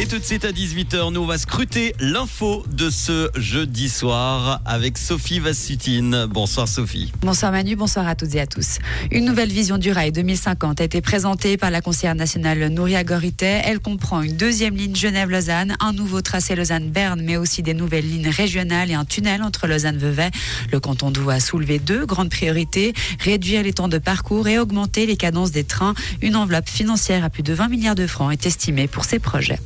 Et tout de suite à 18h, nous on va scruter l'info de ce jeudi soir avec Sophie Vassutine. Bonsoir Sophie. Bonsoir Manu, bonsoir à toutes et à tous. Une nouvelle vision du rail 2050 a été présentée par la conseillère nationale Nouria Gorité. Elle comprend une deuxième ligne Genève-Lausanne, un nouveau tracé Lausanne-Berne, mais aussi des nouvelles lignes régionales et un tunnel entre Lausanne-Vevey. Le canton doit soulever deux grandes priorités, réduire les temps de parcours et augmenter les cadences des trains. Une enveloppe financière à plus de 20 milliards de francs est estimée pour ces projets.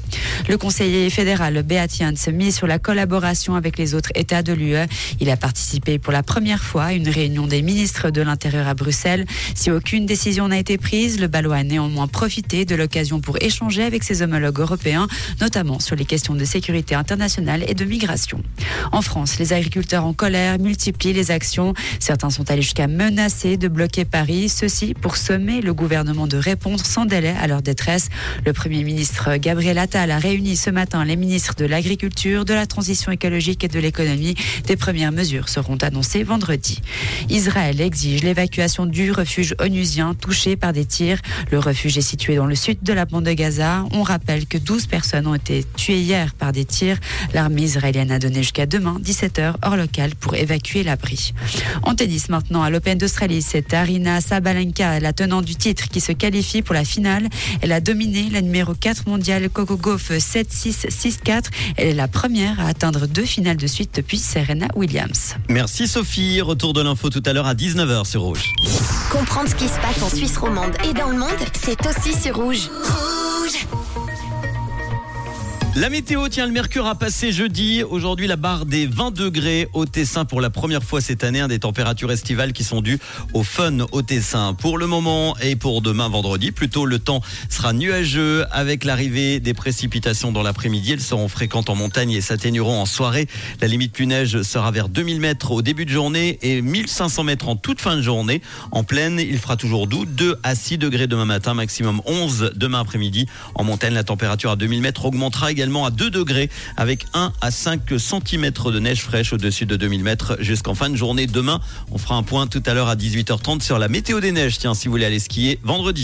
Le conseiller fédéral Beat se mise sur la collaboration avec les autres États de l'UE. Il a participé pour la première fois à une réunion des ministres de l'Intérieur à Bruxelles. Si aucune décision n'a été prise, le Balois a néanmoins profité de l'occasion pour échanger avec ses homologues européens, notamment sur les questions de sécurité internationale et de migration. En France, les agriculteurs en colère multiplient les actions. Certains sont allés jusqu'à menacer de bloquer Paris, ceci pour sommer le gouvernement de répondre sans délai à leur détresse. Le Premier ministre Gabriel Attal a réuni ce matin les ministres de l'Agriculture, de la Transition écologique et de l'économie. Des premières mesures seront annoncées vendredi. Israël exige l'évacuation du refuge onusien touché par des tirs. Le refuge est situé dans le sud de la bande de Gaza. On rappelle que 12 personnes ont été tuées hier par des tirs. L'armée israélienne a donné jusqu'à demain, 17h, hors local, pour évacuer l'abri. En tennis maintenant, à l'Open d'Australie, c'est Arina Sabalenka, la tenante du titre, qui se qualifie pour la finale. Elle a dominé la numéro 4 mondiale Coco Gauff 7-6, 6-4. Elle est la première à atteindre deux finales de suite depuis Serena Williams. Merci Sophie. Retour de l'info tout à l'heure à 19h sur Rouge. Comprendre ce qui se passe en Suisse romande et dans le monde, c'est aussi sur Rouge. La météo, tient le mercure a passé jeudi. Aujourd'hui, la barre des 20 degrés au Tessin pour la première fois cette année. des températures estivales qui sont dues au fun au Tessin. Pour le moment et pour demain vendredi, plutôt le temps sera nuageux avec l'arrivée des précipitations dans l'après-midi. Elles seront fréquentes en montagne et s'atténueront en soirée. La limite plus neige sera vers 2000 mètres au début de journée et 1500 mètres en toute fin de journée. En pleine, il fera toujours doux. 2 à 6 degrés demain matin, maximum 11 demain après-midi. En montagne, la température à 2000 mètres augmentera à 2 degrés avec 1 à 5 cm de neige fraîche au-dessus de 2000 mètres jusqu'en fin de journée. Demain, on fera un point tout à l'heure à 18h30 sur la météo des neiges. Tiens, si vous voulez aller skier vendredi.